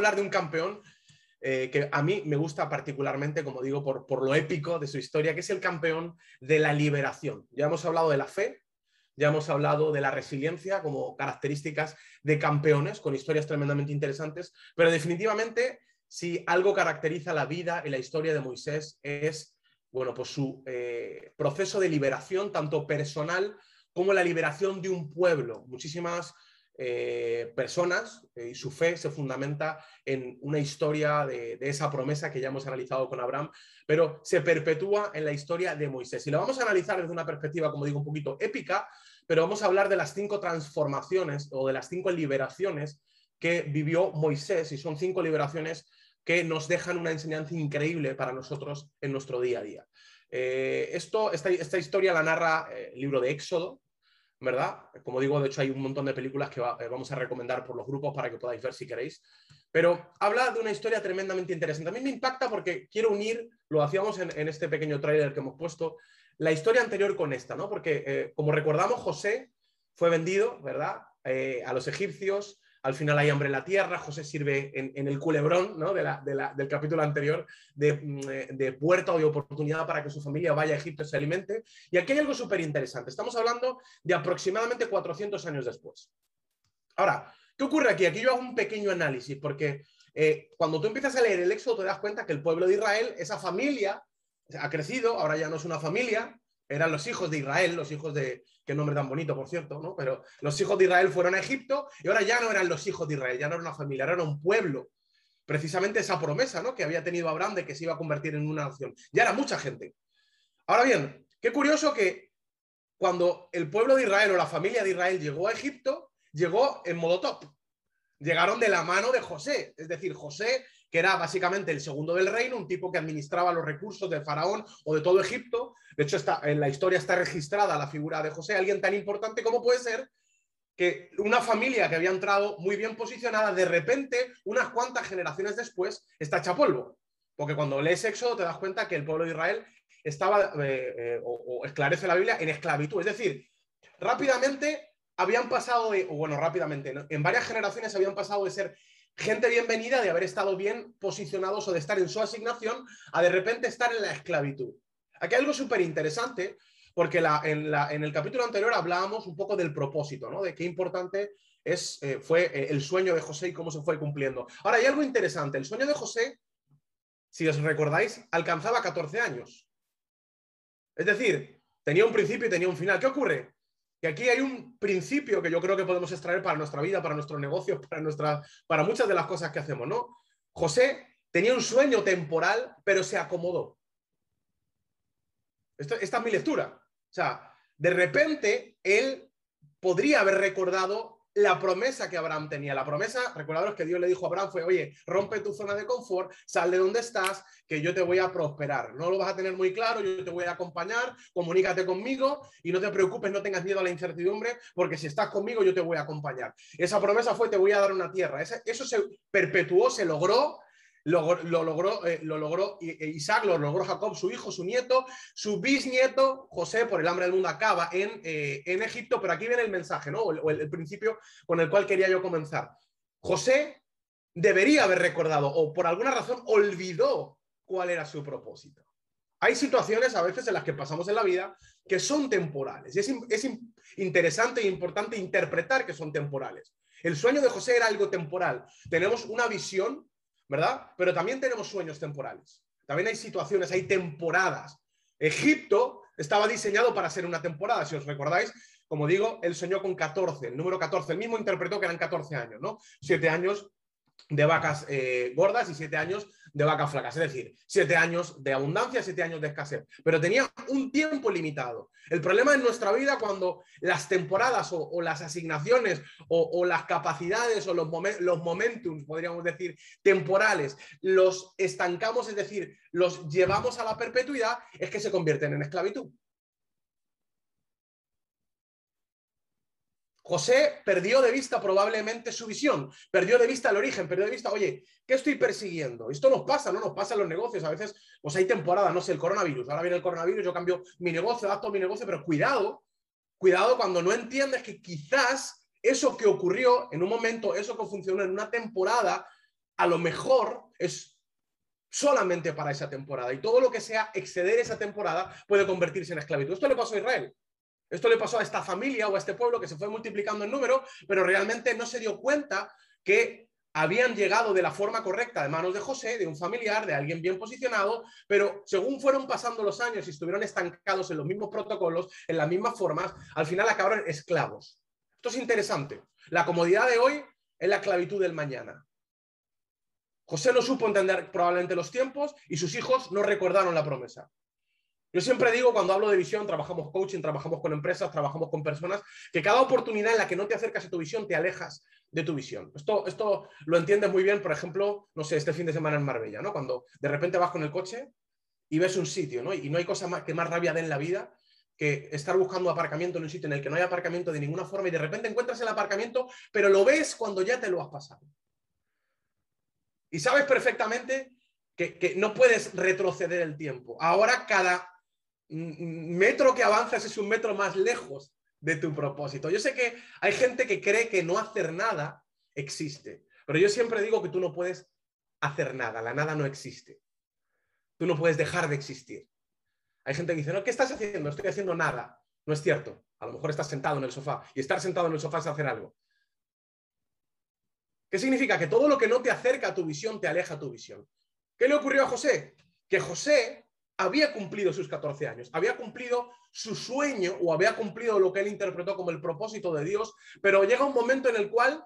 hablar de un campeón eh, que a mí me gusta particularmente, como digo, por, lo épico de su historia, que es el campeón de la liberación. Ya hemos hablado de la fe, ya hemos hablado de la resiliencia como características de campeones con historias tremendamente interesantes, pero definitivamente si algo caracteriza la vida y la historia de Moisés es bueno, pues su eh, proceso de liberación, tanto personal como la liberación de un pueblo. Muchísimas eh, personas eh, y su fe se fundamenta en una historia de, esa promesa que ya hemos analizado con Abraham, pero se perpetúa en la historia de Moisés. Y lo vamos a analizar desde una perspectiva, como digo, un poquito épica, pero vamos a hablar de las cinco transformaciones o de las cinco liberaciones que vivió Moisés, y son cinco liberaciones que nos dejan una enseñanza increíble para nosotros en nuestro día a día. Eh, esto, esta, esta, historia la narra el libro de Éxodo, ¿verdad? Como digo, de hecho hay un montón de películas que eh, vamos a recomendar por los grupos para que podáis ver si queréis. Pero habla de una historia tremendamente interesante. A mí me impacta porque quiero unir, lo hacíamos en, este pequeño tráiler que hemos puesto, la historia anterior con esta, ¿no? Porque, eh, como recordamos, José fue vendido, ¿verdad? Eh, a los egipcios, al final hay hambre en la tierra, José sirve en, el culebrón ¿no? de del capítulo anterior mm, eh, de, puerta o de oportunidad para que su familia vaya a Egipto y se alimente. Y aquí hay algo súper interesante. Estamos hablando de aproximadamente 400 años después. Ahora, ¿qué ocurre aquí? Aquí yo hago un pequeño análisis porque eh, cuando tú empiezas a leer el Éxodo te das cuenta que el pueblo de Israel, esa familia, ha crecido, ahora ya no es una familia, eran los hijos de Israel, los hijos de, qué nombre tan bonito, por cierto, ¿no? Pero los hijos de Israel fueron a Egipto y ahora ya no eran los hijos de Israel, ya no era una familia, era un pueblo. Precisamente esa promesa, ¿no? Que había tenido Abraham de que se iba a convertir en una nación. Ya era mucha gente. Ahora bien, qué curioso que cuando el pueblo de Israel o la familia de Israel llegó a Egipto, llegó en modo top. Llegaron de la mano de José. Es decir, José que era básicamente el segundo del reino, un tipo que administraba los recursos de Faraón o de todo Egipto. De hecho, está, en la historia está registrada la figura de José, alguien tan importante como puede ser que una familia que había entrado muy bien posicionada, de repente, unas cuantas generaciones después, está hecha polvo. Porque cuando lees Éxodo te das cuenta que el pueblo de Israel estaba, eh, eh, o, esclarece la Biblia, en esclavitud. Es decir, rápidamente habían pasado de, o bueno, rápidamente, en varias generaciones habían pasado de ser gente bienvenida de haber estado bien posicionados o de estar en su asignación a de repente estar en la esclavitud. Aquí hay algo súper interesante porque en, el capítulo anterior hablábamos un poco del propósito, ¿no? De qué importante es, eh, fue eh, el sueño de José y cómo se fue cumpliendo. Ahora, hay algo interesante. El sueño de José, si os recordáis, alcanzaba 14 años. Es decir, tenía un principio y tenía un final. ¿Qué ocurre? Que aquí hay un principio que yo creo que podemos extraer para nuestra vida, para nuestros negocios, para, para muchas de las cosas que hacemos, ¿no? José tenía un sueño temporal, pero se acomodó. esta es mi lectura. O sea, de repente él podría haber recordado la promesa que Abraham tenía. La promesa, recordaros que Dios le dijo a Abraham fue, oye, rompe tu zona de confort, sal de donde estás, que yo te voy a prosperar. No lo vas a tener muy claro, yo te voy a acompañar, comunícate conmigo y no te preocupes, no tengas miedo a la incertidumbre, porque si estás conmigo yo te voy a acompañar. Esa promesa fue, te voy a dar una tierra. Eso se perpetuó, se logró lo, logró, eh, lo logró e Isaac, lo logró Jacob, su hijo, su nieto, su bisnieto, José, por el hambre del mundo, acaba en, eh, en Egipto, pero aquí viene el mensaje, ¿no? O el, principio con el cual quería yo comenzar. José debería haber recordado, o por alguna razón olvidó cuál era su propósito. Hay situaciones a veces en las que pasamos en la vida que son temporales. Y es, es interesante e importante interpretar que son temporales. El sueño de José era algo temporal. Tenemos una visión ¿verdad? Pero también tenemos sueños temporales. También hay situaciones, hay temporadas. Egipto estaba diseñado para ser una temporada, si os recordáis, como digo, él soñó con 14, el número 14, el mismo interpretó que eran 14 años, ¿no? Siete años de vacas eh, gordas y siete años de vacas flacas, es decir, siete años de abundancia, siete años de escasez, pero tenía un tiempo limitado. El problema en nuestra vida cuando las temporadas o, las asignaciones o, las capacidades o los, los momentums, podríamos decir, temporales, los estancamos, es decir, los llevamos a la perpetuidad, es que se convierten en esclavitud. José perdió de vista probablemente su visión, perdió de vista el origen, perdió de vista, oye, ¿qué estoy persiguiendo? Esto nos pasa, ¿no? Nos pasa en los negocios. A veces, pues hay temporada, no sé, el coronavirus. Ahora viene el coronavirus, yo cambio mi negocio, adapto mi negocio, pero cuidado, cuidado cuando no entiendes que quizás eso que ocurrió en un momento, eso que funcionó en una temporada, a lo mejor es solamente para esa temporada y todo lo que sea exceder esa temporada puede convertirse en esclavitud. Esto le pasó a Israel. Esto le pasó a esta familia o a este pueblo que se fue multiplicando en número, pero realmente no se dio cuenta que habían llegado de la forma correcta de manos de José, de un familiar, de alguien bien posicionado, pero según fueron pasando los años y estuvieron estancados en los mismos protocolos, en las mismas formas, al final acabaron esclavos. Esto es interesante. La comodidad de hoy es la esclavitud del mañana. José no supo entender probablemente los tiempos y sus hijos no recordaron la promesa. Yo siempre digo, cuando hablo de visión, trabajamos coaching, trabajamos con empresas, trabajamos con personas, que cada oportunidad en la que no te acercas a tu visión, te alejas de tu visión. Esto, esto lo entiendes muy bien, por ejemplo, no sé, este fin de semana en Marbella, ¿no? Cuando de repente vas con el coche y ves un sitio, ¿no? Y no hay cosa más, que más rabia de en la vida que estar buscando aparcamiento en un sitio en el que no hay aparcamiento de ninguna forma y de repente encuentras el aparcamiento, pero lo ves cuando ya te lo has pasado. Y sabes perfectamente que, que no puedes retroceder el tiempo. Ahora cada metro que avanzas es un metro más lejos de tu propósito. Yo sé que hay gente que cree que no hacer nada existe, pero yo siempre digo que tú no puedes hacer nada, la nada no existe. Tú no puedes dejar de existir. Hay gente que dice, no, ¿qué estás haciendo? Estoy haciendo nada. No es cierto. A lo mejor estás sentado en el sofá y estar sentado en el sofá es hacer algo. ¿Qué significa? Que todo lo que no te acerca a tu visión te aleja a tu visión. ¿Qué le ocurrió a José? Que José había cumplido sus 14 años, había cumplido su sueño o había cumplido lo que él interpretó como el propósito de Dios, pero llega un momento en el cual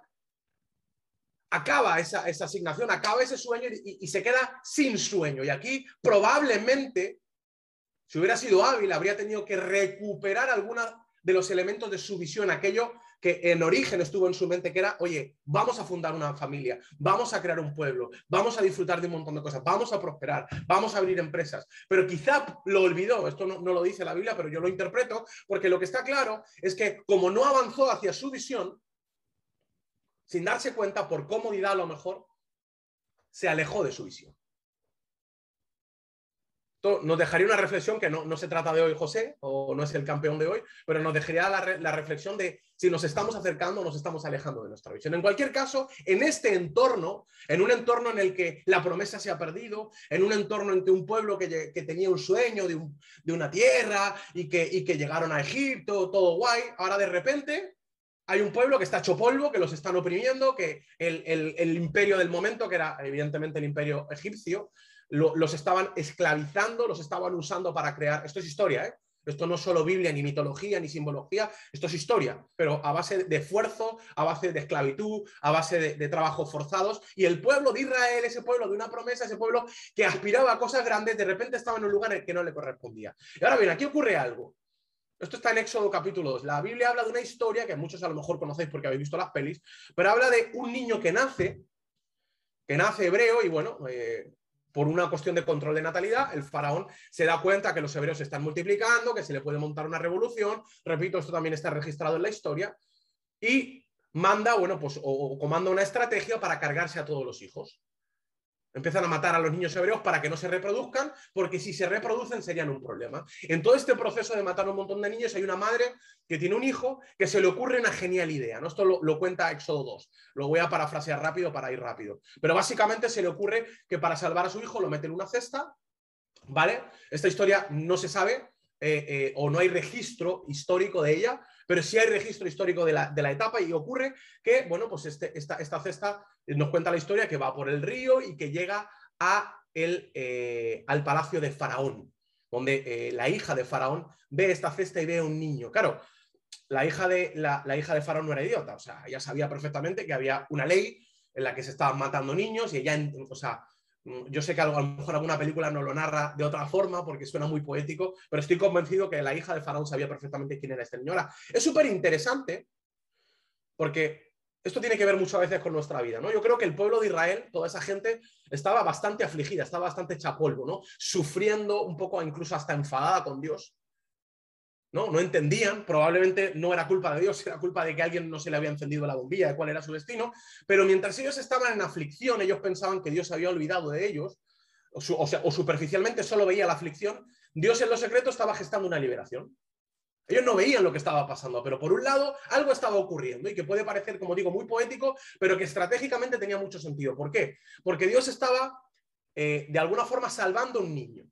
acaba esa, asignación, acaba ese sueño y, se queda sin sueño. Y aquí probablemente, si hubiera sido hábil, habría tenido que recuperar alguna de los elementos de su visión, aquello que en origen estuvo en su mente, que era, oye, vamos a fundar una familia, vamos a crear un pueblo, vamos a disfrutar de un montón de cosas, vamos a prosperar, vamos a abrir empresas. Pero quizá lo olvidó, esto no, no lo dice la Biblia, pero yo lo interpreto, porque lo que está claro es que como no avanzó hacia su visión, sin darse cuenta, por comodidad a lo mejor, se alejó de su visión nos dejaría una reflexión que no, se trata de hoy José, o no es el campeón de hoy, pero nos dejaría la, reflexión de si nos estamos acercando o nos estamos alejando de nuestra visión. En cualquier caso, en este entorno, en un entorno en el que la promesa se ha perdido, en un entorno entre un pueblo que, tenía un sueño de, una tierra y que, que llegaron a Egipto, todo guay, ahora de repente hay un pueblo que está hecho polvo, que los están oprimiendo, que el, imperio del momento, que era evidentemente el imperio egipcio, los estaban esclavizando, los estaban usando para crear. Esto es historia, ¿eh? Esto no es solo Biblia, ni mitología, ni simbología, esto es historia, pero a base de esfuerzo, a base de esclavitud, a base de, de trabajos forzados. Y el pueblo de Israel, ese pueblo de una promesa, ese pueblo que aspiraba a cosas grandes, de repente estaba en un lugar en el que no le correspondía. Y ahora bien, aquí ocurre algo. Esto está en Éxodo capítulo 2. La Biblia habla de una historia que muchos a lo mejor conocéis porque habéis visto las pelis, pero habla de un niño que nace, que nace hebreo y bueno, eh, por una cuestión de control de natalidad, el faraón se da cuenta que los hebreos se están multiplicando, que se le puede montar una revolución, repito, esto también está registrado en la historia, y manda, bueno, pues, o, comanda una estrategia para cargarse a todos los hijos. Empiezan a matar a los niños hebreos para que no se reproduzcan, porque si se reproducen serían un problema. En todo este proceso de matar a un montón de niños hay una madre que tiene un hijo que se le ocurre una genial idea. ¿no? Esto lo, cuenta Éxodo 2. Lo voy a parafrasear rápido para ir rápido. Pero básicamente se le ocurre que para salvar a su hijo lo mete en una cesta. ¿Vale? Esta historia no se sabe eh, eh, o no hay registro histórico de ella, pero sí hay registro histórico de la, etapa y ocurre que, bueno, pues este, esta, esta, cesta nos cuenta la historia que va por el río y que llega a el, eh, al palacio de Faraón, donde eh, la hija de Faraón ve esta cesta y ve a un niño. Claro, la hija, de, la, hija de Faraón no era idiota, o sea, ella sabía perfectamente que había una ley en la que se estaban matando niños y ella, o sea, yo sé que a lo mejor alguna película no lo narra de otra forma porque suena muy poético, pero estoy convencido que la hija de Faraón sabía perfectamente quién era esta señora. Es súper interesante porque esto tiene que ver muchas veces con nuestra vida, ¿no? Yo creo que el pueblo de Israel, toda esa gente, estaba bastante afligida, estaba bastante hecha polvo, ¿no? Sufriendo un poco, incluso hasta enfadada con Dios, ¿no? No entendían, probablemente no era culpa de Dios, era culpa de que alguien no se le había encendido la bombilla de cuál era su destino, pero mientras ellos estaban en aflicción, ellos pensaban que Dios había olvidado de ellos, o, sea, o superficialmente solo veía la aflicción, Dios en lo secreto estaba gestando una liberación. Ellos no veían lo que estaba pasando, pero por un lado algo estaba ocurriendo y que puede parecer, como digo, muy poético, pero que estratégicamente tenía mucho sentido. ¿Por qué? Porque Dios estaba eh, de alguna forma salvando a un niño.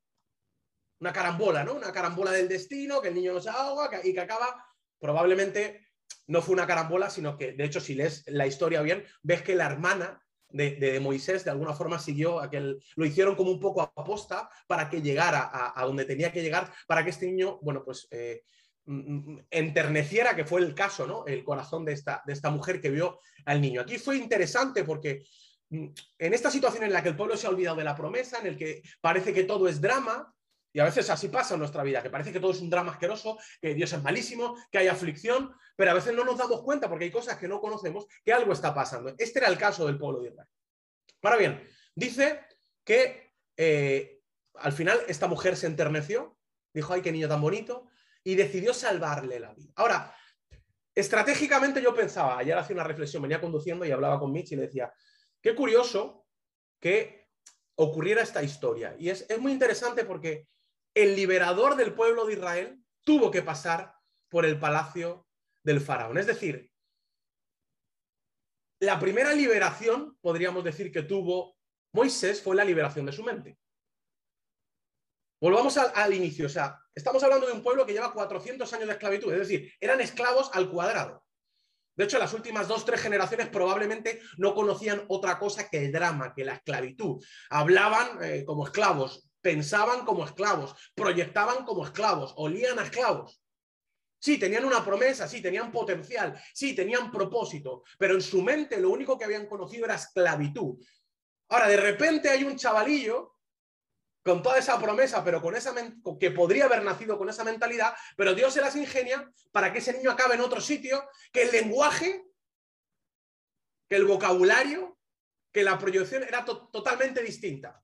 Una carambola, ¿no? Una carambola del destino, que el niño no se ahoga y que acaba, probablemente no fue una carambola, sino que, de hecho, si lees la historia bien, ves que la hermana de, Moisés de alguna forma siguió aquel, lo hicieron como un poco aposta para que llegara a, donde tenía que llegar, para que este niño, bueno, pues eh, Mm, mm, enterneciera, que fue el caso, ¿no? El corazón de esta, de esta mujer que vio al niño. Aquí fue interesante porque mm, en esta situación en la que el pueblo se ha olvidado de la promesa, en el que parece que todo es drama, y a veces así pasa en nuestra vida, que parece que todo es un drama asqueroso, que Dios es malísimo, que hay aflicción, pero a veces no nos damos cuenta porque hay cosas que no conocemos, que algo está pasando. Este era el caso del pueblo de Israel. Ahora bien, dice que eh, al final esta mujer se enterneció, dijo, ay, qué niño tan bonito, y decidió salvarle la vida. Ahora, estratégicamente yo pensaba, ayer hacía una reflexión, venía conduciendo y hablaba con Mitch y le decía, qué curioso que ocurriera esta historia. Y es, es muy interesante porque el liberador del pueblo de Israel tuvo que pasar por el palacio del faraón. Es decir, la primera liberación, podríamos decir, que tuvo Moisés fue la liberación de su mente. Volvamos al, inicio, o sea, estamos hablando de un pueblo que lleva 400 años de esclavitud, es decir, eran esclavos al cuadrado. De hecho, las últimas dos, tres generaciones probablemente no conocían otra cosa que el drama, que la esclavitud. Hablaban eh, como esclavos, pensaban como esclavos, proyectaban como esclavos, olían a esclavos. Sí, tenían una promesa, sí, tenían potencial, sí, tenían propósito, pero en su mente lo único que habían conocido era esclavitud. Ahora, de repente hay un chavalillo con toda esa promesa, pero con esa que podría haber nacido con esa mentalidad, pero Dios se las ingenia para que ese niño acabe en otro sitio, que el lenguaje, que el vocabulario, que la proyección era totalmente distinta.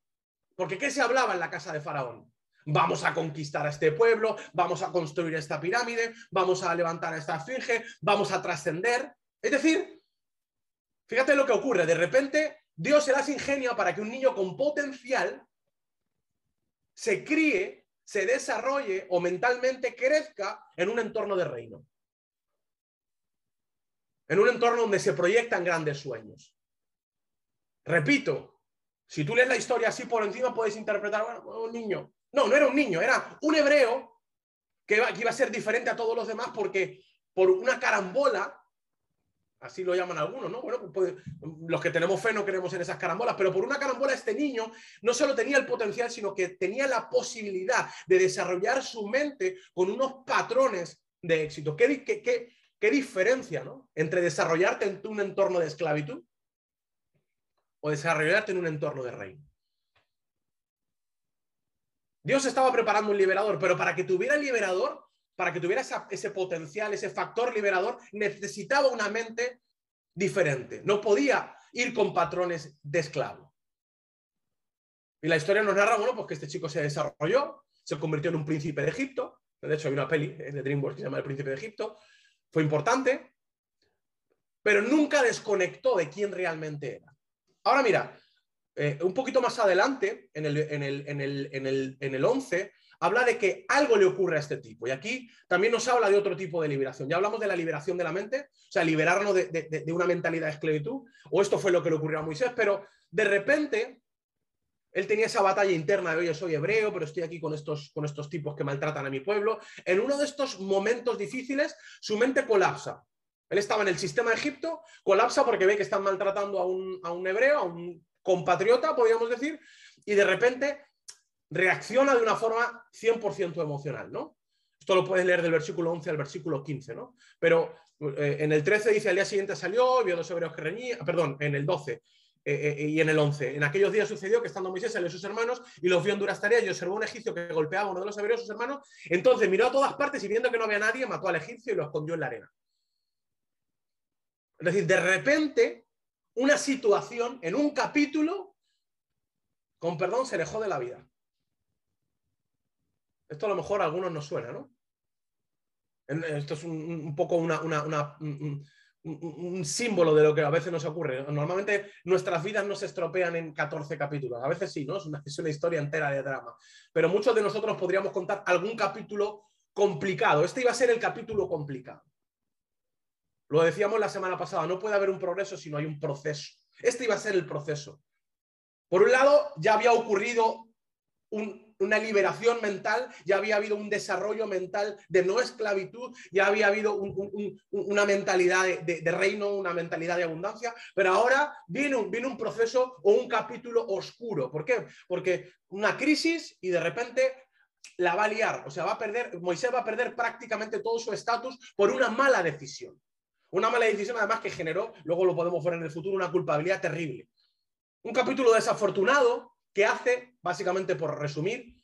Porque ¿qué se hablaba en la casa de Faraón? Vamos a conquistar a este pueblo, vamos a construir esta pirámide, vamos a levantar esta esfinge, vamos a trascender. Es decir, fíjate lo que ocurre, de repente Dios se las ingenia para que un niño con potencial se críe, se desarrolle o mentalmente crezca en un entorno de reino. En un entorno donde se proyectan grandes sueños. Repito, si tú lees la historia así por encima, puedes interpretar, bueno, un niño. No, no era un niño, era un hebreo que iba a ser diferente a todos los demás porque por una carambola Así lo llaman algunos, ¿no? Bueno, pues, los que tenemos fe no creemos en esas carambolas, pero por una carambola este niño no solo tenía el potencial, sino que tenía la posibilidad de desarrollar su mente con unos patrones de éxito. ¿Qué, qué, qué, diferencia, ¿no? Entre desarrollarte en un entorno de esclavitud o desarrollarte en un entorno de reino. Dios estaba preparando un liberador, pero para que tuviera el liberador para que tuviera ese potencial, ese factor liberador, necesitaba una mente diferente. No podía ir con patrones de esclavo. Y la historia nos narra, bueno, pues que este chico se desarrolló, se convirtió en un príncipe de Egipto. De hecho, hay una peli de DreamWorks que se llama El Príncipe de Egipto. Fue importante, pero nunca desconectó de quién realmente era. Ahora mira, eh, un poquito más adelante, en el, en el, en el, en el, en el 11, habla de que algo le ocurre a este tipo. Y aquí también nos habla de otro tipo de liberación. Ya hablamos de la liberación de la mente, o sea, liberarnos de, una mentalidad de esclavitud, o esto fue lo que le ocurrió a Moisés, pero de repente él tenía esa batalla interna de, oye, soy hebreo, pero estoy aquí con estos, con estos tipos que maltratan a mi pueblo. En uno de estos momentos difíciles, su mente colapsa. Él estaba en el sistema de Egipto, colapsa porque ve que están maltratando a un, a un hebreo, a un compatriota, podríamos decir, y de repente reacciona de una forma 100% emocional, ¿no? Esto lo puedes leer del versículo 11 al versículo 15, ¿no? Pero eh, en el 13 dice, al día siguiente salió, vio dos hebreos que reñían, perdón, en el 12 eh, eh, y en el 11. En aquellos días sucedió que estando Moisés salió sus hermanos y los vio en duras tareas y observó un egipcio que golpeaba a uno de los hebreos, sus hermanos. Entonces miró a todas partes y viendo que no había nadie, mató al egipcio y lo escondió en la arena. Es decir, de repente, una situación en un capítulo, con perdón, se alejó de la vida. Esto a lo mejor a algunos nos suena, ¿no? Esto es un, poco una, un, símbolo de lo que a veces nos ocurre. Normalmente nuestras vidas no se estropean en 14 capítulos. A veces sí, ¿no? Es una, es una historia entera de drama. Pero muchos de nosotros podríamos contar algún capítulo complicado. Este iba a ser el capítulo complicado. Lo decíamos la semana pasada, no puede haber un progreso si no hay un proceso. Este iba a ser el proceso. Por un lado, ya había ocurrido una liberación mental, ya había habido un desarrollo mental de no esclavitud, ya había habido una mentalidad de, reino, una mentalidad de abundancia, pero ahora viene un, viene un proceso o un capítulo oscuro. ¿Por qué? Porque una crisis y de repente la va a liar, o sea, va a perder, Moisés va a perder prácticamente todo su estatus por una mala decisión. Una mala decisión además que generó, luego lo podemos ver en el futuro, una culpabilidad terrible. Un capítulo desafortunado que hace, básicamente por resumir,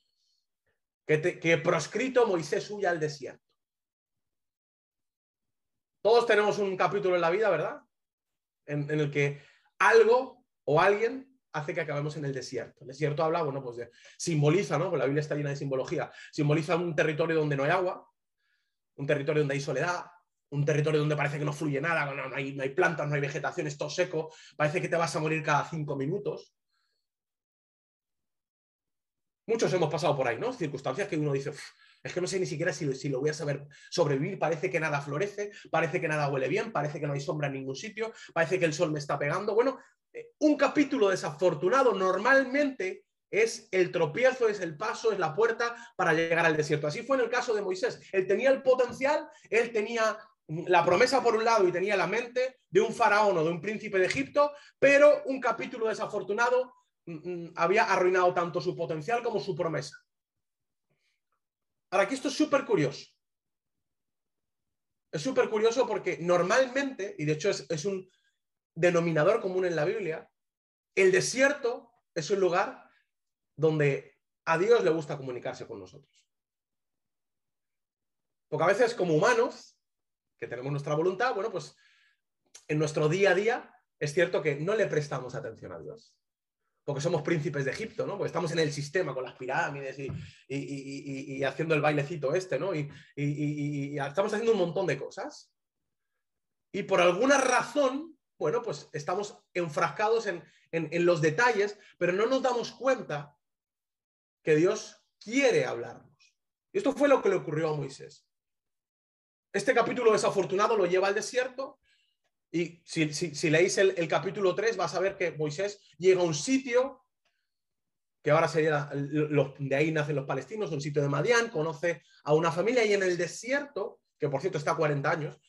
que, proscrito Moisés huya al desierto. Todos tenemos un capítulo en la vida, ¿verdad? En, el que algo o alguien hace que acabemos en el desierto. El desierto habla, bueno, pues de, simboliza, ¿no? Pues la Biblia está llena de simbología. Simboliza un territorio donde no hay agua, un territorio donde hay soledad, un territorio donde parece que no fluye nada, no, hay, no hay plantas, no hay vegetación, es todo seco, parece que te vas a morir cada cinco minutos. Muchos hemos pasado por ahí, ¿no? Circunstancias que uno dice, es que no sé ni siquiera si, si, lo voy a saber sobrevivir, parece que nada florece, parece que nada huele bien, parece que no hay sombra en ningún sitio, parece que el sol me está pegando. Bueno, eh, un capítulo desafortunado normalmente es el tropiezo, es el paso, es la puerta para llegar al desierto. Así fue en el caso de Moisés. Él tenía el potencial, él tenía la promesa por un lado y tenía la mente de un faraón o de un príncipe de Egipto, pero un capítulo desafortunado mm, mm, había arruinado tanto su potencial como su promesa. Ahora, aquí esto es súper curioso. Es súper curioso porque normalmente, y de hecho es, es un denominador común en la Biblia, el desierto es un lugar donde a Dios le gusta comunicarse con nosotros. Porque a veces como humanos que tenemos nuestra voluntad, bueno, pues en nuestro día a día es cierto que no le prestamos atención a Dios. Porque somos príncipes de Egipto, ¿no? Porque estamos en el sistema con las pirámides y, haciendo el bailecito este, ¿no? Y, estamos haciendo un montón de cosas. Y por alguna razón, bueno, pues estamos enfrascados en, en los detalles, pero no nos damos cuenta que Dios quiere hablarnos. Y esto fue lo que le ocurrió a Moisés. Este capítulo desafortunado lo lleva al desierto y si, leéis el, capítulo 3 vas a ver que Moisés llega a un sitio que ahora sería, de ahí nacen los palestinos, un sitio de Madián, conoce a una familia y en el desierto, que por cierto está a 40 años,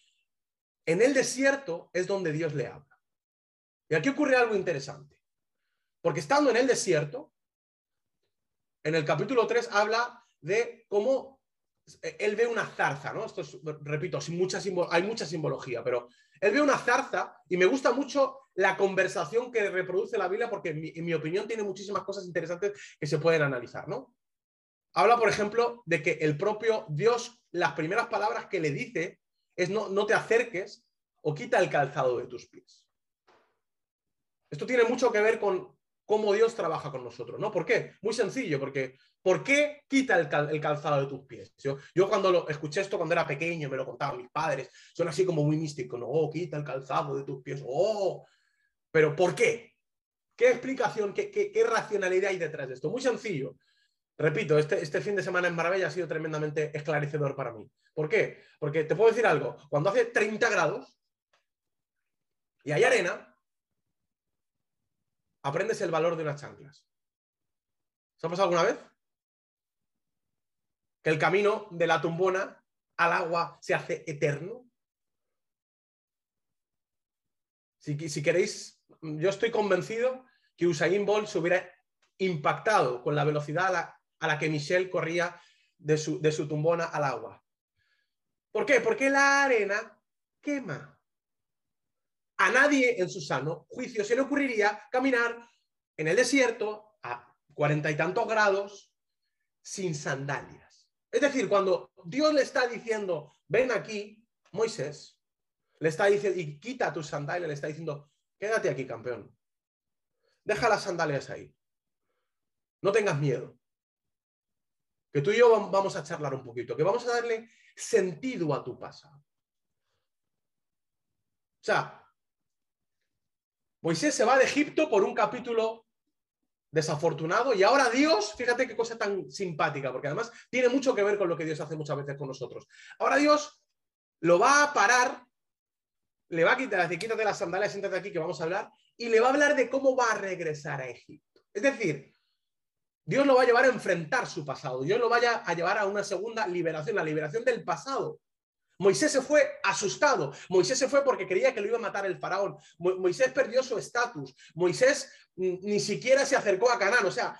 en el desierto es donde Dios le habla. Y aquí ocurre algo interesante, porque estando en el desierto, en el capítulo 3 habla de cómo él ve una zarza, ¿no? Esto es, repito, sin hay mucha simbología, pero él ve una zarza y me gusta mucho la conversación que reproduce la Biblia porque en mi, opinión tiene muchísimas cosas interesantes que se pueden analizar, ¿no? Habla, por ejemplo, de que el propio Dios, las primeras palabras que le dice es no, no te acerques o quita el calzado de tus pies. Esto tiene mucho que ver con cómo Dios trabaja con nosotros, ¿no? ¿Por qué? Muy sencillo, porque ¿por qué quita el, calzado de tus pies? Yo, cuando escuché esto cuando era pequeño, me lo contaban mis padres, son así como muy místicos, ¿no? Oh, quita el calzado de tus pies, oh, pero ¿por qué? ¿Qué explicación, qué, racionalidad hay detrás de esto? Muy sencillo. Repito, este, este fin de semana en Marbella ha sido tremendamente esclarecedor para mí. ¿Por qué? Porque te puedo decir algo, cuando hace 30 grados y hay arena, aprendes el valor de unas chanclas. ¿Se ha pasado alguna vez? Que el camino de la tumbona al agua se hace eterno. Si, queréis, yo estoy convencido que Usain Bolt se hubiera impactado con la velocidad a la, que Michelle corría de su, de su tumbona al agua. ¿Por qué? Porque la arena quema. A nadie en su sano juicio se le ocurriría caminar en el desierto a cuarenta y tantos grados sin sandalias. Es decir, cuando Dios le está diciendo, ven aquí, Moisés, le está diciendo, y quita tus sandalias, le está diciendo, quédate aquí, campeón. Deja las sandalias ahí. No tengas miedo. Que tú y yo vamos a charlar un poquito, que vamos a darle sentido a tu pasado. O sea, Moisés se va de Egipto por un capítulo desafortunado y ahora Dios, fíjate qué cosa tan simpática, porque además tiene mucho que ver con lo que Dios hace muchas veces con nosotros. Ahora Dios lo va a parar, le va a quitar, quítate las sandalias, siéntate aquí que vamos a hablar, y le va a hablar de cómo va a regresar a Egipto. Es decir, Dios lo va a llevar a enfrentar su pasado, Dios lo vaya a llevar a una segunda liberación, la liberación del pasado. Moisés se fue asustado. Moisés se fue porque creía que lo iba a matar el faraón. Moisés perdió su estatus. Moisés mm, ni siquiera se acercó a Canaán. O sea,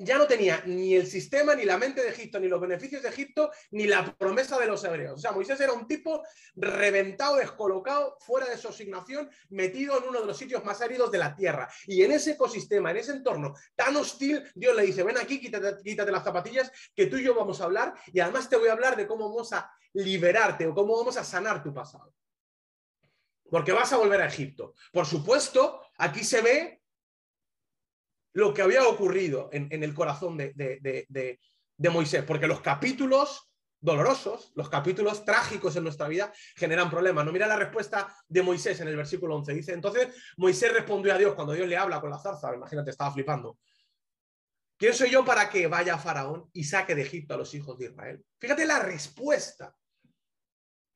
ya no tenía ni el sistema, ni la mente de Egipto, ni los beneficios de Egipto, ni la promesa de los hebreos. O sea, Moisés era un tipo reventado, descolocado, fuera de su asignación, metido en uno de los sitios más áridos de la tierra. Y en ese ecosistema, en ese entorno tan hostil, Dios le dice, ven aquí, quítate, quítate las zapatillas, que tú y yo vamos a hablar, y además te voy a hablar de cómo vamos a liberarte o cómo vamos a sanar tu pasado. Porque vas a volver a Egipto. Por supuesto, aquí se ve lo que había ocurrido en, el corazón de, Moisés, porque los capítulos dolorosos, los capítulos trágicos en nuestra vida generan problemas. No mira la respuesta de Moisés en el versículo 11. Dice, entonces Moisés respondió a Dios cuando Dios le habla con la zarza, imagínate, estaba flipando. ¿Quién soy yo para que vaya a Faraón y saque de Egipto a los hijos de Israel? Fíjate la respuesta.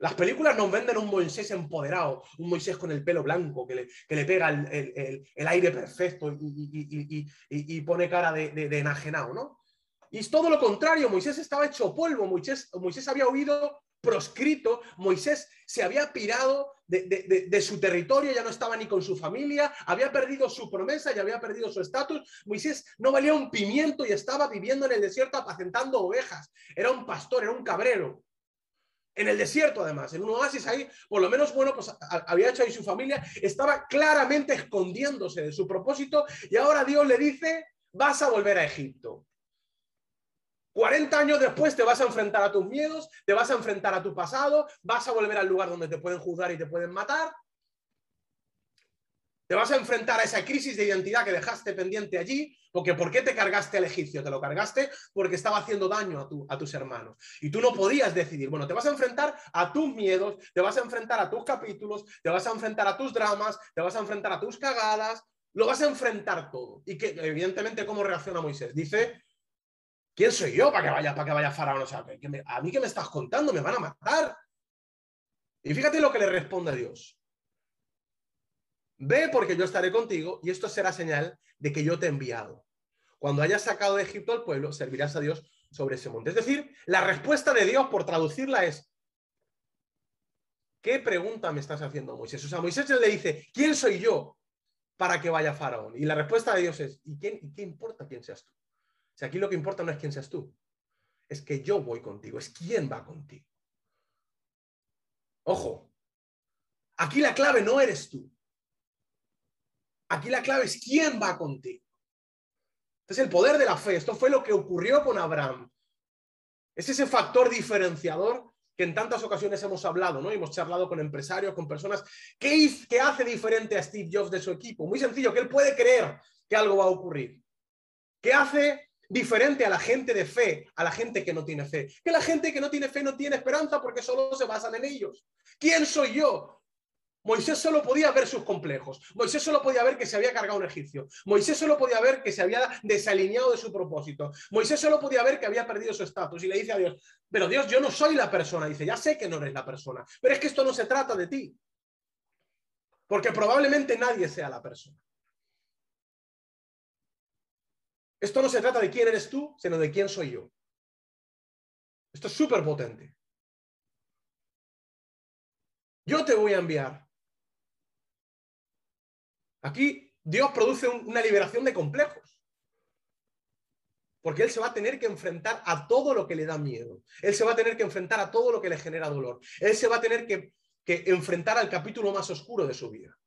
Las películas nos venden un Moisés empoderado, un Moisés con el pelo blanco, que le, pega el, aire perfecto y, pone cara de, enajenado, ¿no? Y es todo lo contrario, Moisés estaba hecho polvo, Moisés, Moisés había huido proscrito, Moisés se había pirado de, su territorio, ya no estaba ni con su familia, había perdido su promesa y había perdido su estatus. Moisés no valía un pimiento y estaba viviendo en el desierto apacentando ovejas. Era un pastor, era un cabrero. En el desierto, además, en un oasis ahí, por lo menos, bueno, pues había hecho ahí su familia, estaba claramente escondiéndose de su propósito y ahora Dios le dice, vas a volver a Egipto. 40 años después te vas a enfrentar a tus miedos, te vas a enfrentar a tu pasado, vas a volver al lugar donde te pueden juzgar y te pueden matar. Te vas a enfrentar a esa crisis de identidad que dejaste pendiente allí, porque ¿por qué te cargaste al egipcio? Te lo cargaste porque estaba haciendo daño a, a tus hermanos. Y tú no podías decidir. Bueno, te vas a enfrentar a tus miedos, te vas a enfrentar a tus capítulos, te vas a enfrentar a tus dramas, te vas a enfrentar a tus cagadas, lo vas a enfrentar todo. Y que, evidentemente, ¿cómo reacciona Moisés? Dice, ¿Quién soy yo para que vaya, para que vaya Faraón? O sea, a mí que me estás contando, me van a matar. Y fíjate lo que le responde Dios. Ve porque yo estaré contigo y esto será señal de que yo te he enviado. Cuando hayas sacado de Egipto al pueblo, servirás a Dios sobre ese monte. Es decir, la respuesta de Dios, por traducirla, es, ¿qué pregunta me estás haciendo, Moisés? O sea, Moisés le dice, ¿quién soy yo para que vaya Faraón? Y la respuesta de Dios es, ¿y, quién, ¿y qué importa quién seas tú? Si aquí lo que importa no es quién seas tú, es que yo voy contigo, es quién va contigo. Ojo, aquí la clave no eres tú. Aquí la clave es quién va contigo. Este es el poder de la fe. Esto fue lo que ocurrió con Abraham. Es ese factor diferenciador que en tantas ocasiones hemos hablado, ¿no? hemos charlado con empresarios, con personas. ¿Qué, ¿Qué hace diferente a Steve Jobs de su equipo? Muy sencillo, que él puede creer que algo va a ocurrir. ¿Qué hace diferente a la gente de fe, a la gente que no tiene fe. Que la gente que no tiene fe no tiene esperanza porque solo se basan en ellos. ¿Quién soy yo? Moisés solo podía ver sus complejos. Moisés solo podía ver que se había cargado un egipcio. Moisés solo podía ver que se había desalineado de su propósito. Moisés solo podía ver que había perdido su estatus. Y le dice a Dios, pero Dios, yo no soy la persona. Dice, ya sé que no eres la persona. Pero es que esto no se trata de ti. Porque probablemente nadie sea la persona. Esto no se trata de quién eres tú, sino de quién soy yo. Esto es súper potente. Yo te voy a enviar. Aquí Dios produce una liberación de complejos. Porque Él se va a tener que enfrentar a todo lo que le da miedo. Él se va a tener que enfrentar a todo lo que le genera dolor. Él se va a tener que, enfrentar al capítulo más oscuro de su vida.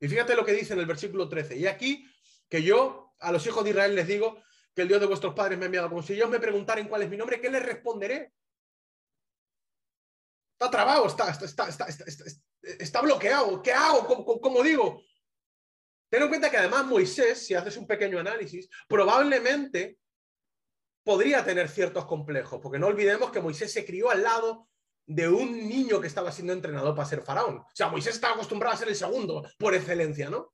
Y fíjate lo que dice en el versículo 13. Y aquí que yo a los hijos de Israel les digo que el Dios de vuestros padres me ha enviado. Como si ellos me preguntaren cuál es mi nombre, ¿qué les responderé? Está trabado, está, está, está, está bloqueado. ¿Qué hago? ¿Cómo, cómo digo? Ten en cuenta que además Moisés, si haces un pequeño análisis, probablemente podría tener ciertos complejos, porque no olvidemos que Moisés se crió al lado de un niño que estaba siendo entrenado para ser faraón. O sea, Moisés estaba acostumbrado a ser el segundo por excelencia, ¿no?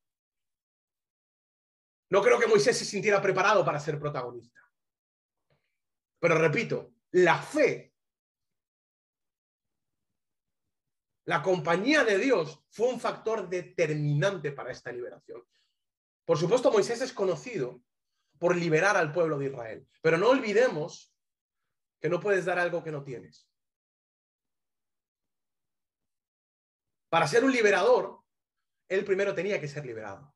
No creo que Moisés se sintiera preparado para ser protagonista. Pero repito, la fe, la compañía de Dios fue un factor determinante para esta liberación. Por supuesto, Moisés es conocido por liberar al pueblo de Israel, pero no olvidemos que no puedes dar algo que no tienes. Para ser un liberador, él primero tenía que ser liberado.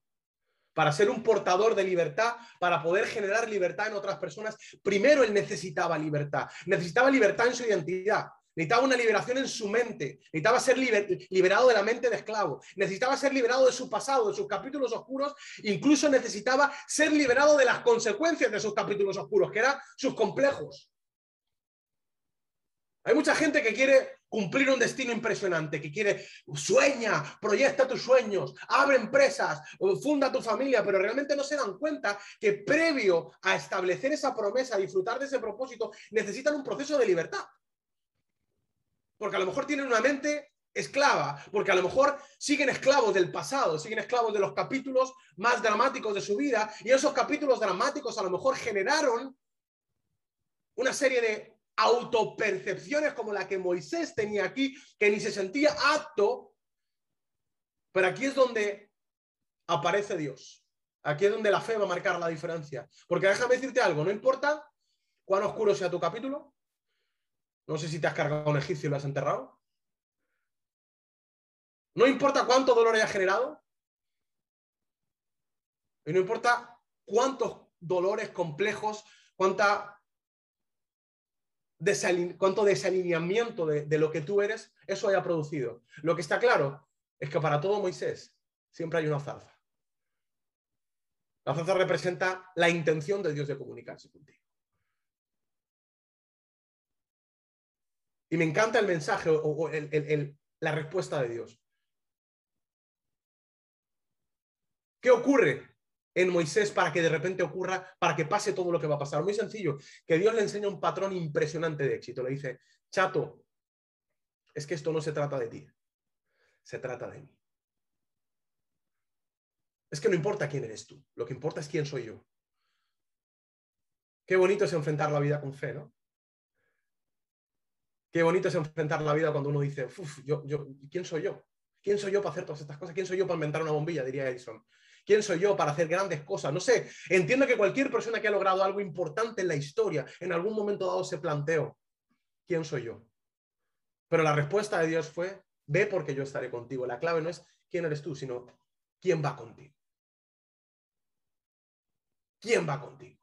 Para ser un portador de libertad, para poder generar libertad en otras personas, primero él necesitaba libertad. Necesitaba libertad en su identidad. Necesitaba una liberación en su mente. Necesitaba ser liberado de la mente de esclavo. Necesitaba ser liberado de su pasado, de sus capítulos oscuros. Incluso necesitaba ser liberado de las consecuencias de sus capítulos oscuros, que eran sus complejos. Hay mucha gente que quiere cumplir un destino impresionante, que quiere, sueña, proyecta tus sueños, abre empresas, funda tu familia, pero realmente no se dan cuenta que previo a establecer esa promesa, a disfrutar de ese propósito, necesitan un proceso de libertad. Porque a lo mejor tienen una mente esclava, porque a lo mejor siguen esclavos del pasado, siguen esclavos de los capítulos más dramáticos de su vida, y esos capítulos dramáticos a lo mejor generaron una serie de autopercepciones como la que Moisés tenía aquí, que ni se sentía apto, pero aquí es donde aparece Dios. Aquí es donde la fe va a marcar la diferencia. Porque déjame decirte algo, no importa cuán oscuro sea tu capítulo, no sé si te has cargado un egipcio y lo has enterrado, no importa cuánto dolor haya generado, y no importa cuántos dolores complejos, cuánta cuánto desalineamiento de, lo que tú eres eso haya producido. Lo que está claro es que para todo Moisés siempre hay una zarza. La zarza representa la intención de Dios de comunicarse contigo. Y me encanta el mensaje o, la respuesta de Dios. ¿Qué ocurre en Moisés para que de repente ocurra, para que pase todo lo que va a pasar. Muy sencillo, que Dios le enseña un patrón impresionante de éxito. Le dice, chato, es que esto no se trata de ti, se trata de mí. Es que no importa quién eres tú, lo que importa es quién soy yo. Qué bonito es enfrentar la vida con fe, ¿no? Qué bonito es enfrentar la vida cuando uno dice, yo, yo, ¿quién soy yo? ¿Quién soy yo para hacer todas estas cosas? ¿Quién soy yo para inventar una bombilla? Diría Edison. ¿Quién soy yo para hacer grandes cosas? No sé, entiendo que cualquier persona que ha logrado algo importante en la historia, en algún momento dado se planteó, ¿quién soy yo? Pero la respuesta de Dios fue, ve porque yo estaré contigo. La clave no es quién eres tú, sino quién va contigo. ¿Quién va contigo?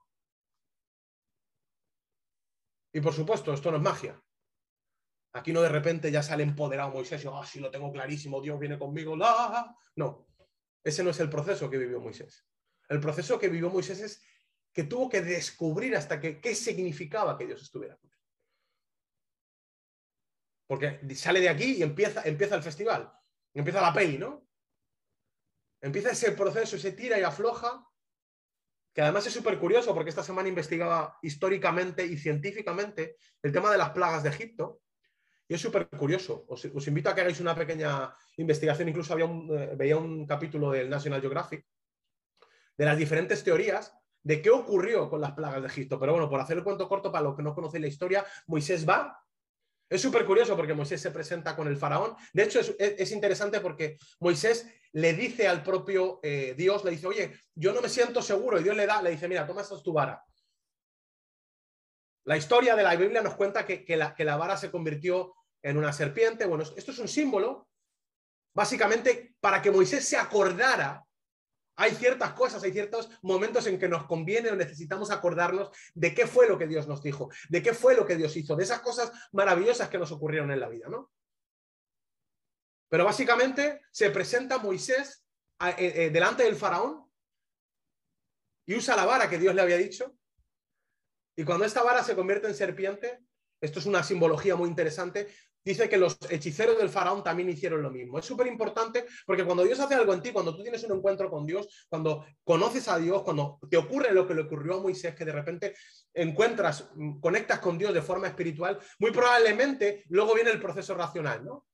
Y por supuesto, esto no es magia. Aquí no de repente ya sale empoderado Moisés y, ah, sí, lo tengo clarísimo, Dios viene conmigo. La... No, ese no es el proceso que vivió Moisés. El proceso que vivió Moisés es que tuvo que descubrir hasta que, qué significaba que Dios estuviera con él. Porque sale de aquí y empieza, empieza el festival, empieza la peli, ¿no? Empieza ese proceso, ese tira y afloja, que además es súper curioso porque esta semana investigaba históricamente y científicamente el tema de las plagas de Egipto y es súper curioso. Os, invito a que hagáis una pequeña investigación. Incluso había eh, veía un capítulo del National Geographic de las diferentes teorías de qué ocurrió con las plagas de Egipto. Pero bueno, por hacer el cuento corto, para los que no conocen la historia, Moisés va. Es súper curioso porque Moisés se presenta con el faraón. De hecho, es, interesante porque Moisés le dice al propio eh, Dios, le dice, oye, yo no me siento seguro. Y Dios le da, le dice, mira, toma esta tu vara. La historia de la Biblia nos cuenta que, la, vara se convirtió en una serpiente. Bueno, esto es un símbolo, básicamente, para que Moisés se acordara. Hay ciertas cosas, hay ciertos momentos en que nos conviene o necesitamos acordarnos de qué fue lo que Dios nos dijo, de qué fue lo que Dios hizo, de esas cosas maravillosas que nos ocurrieron en la vida, ¿no? Pero básicamente se presenta Moisés eh, eh, delante del faraón y usa la vara que Dios le había dicho y cuando esta vara se convierte en serpiente, esto es una simbología muy interesante, dice que los hechiceros del faraón también hicieron lo mismo. Es súper importante porque cuando Dios hace algo en ti, cuando tú tienes un encuentro con Dios, cuando conoces a Dios, cuando te ocurre lo que le ocurrió a Moisés, que de repente encuentras, conectas con Dios de forma espiritual, muy probablemente luego viene el proceso racional, ¿no?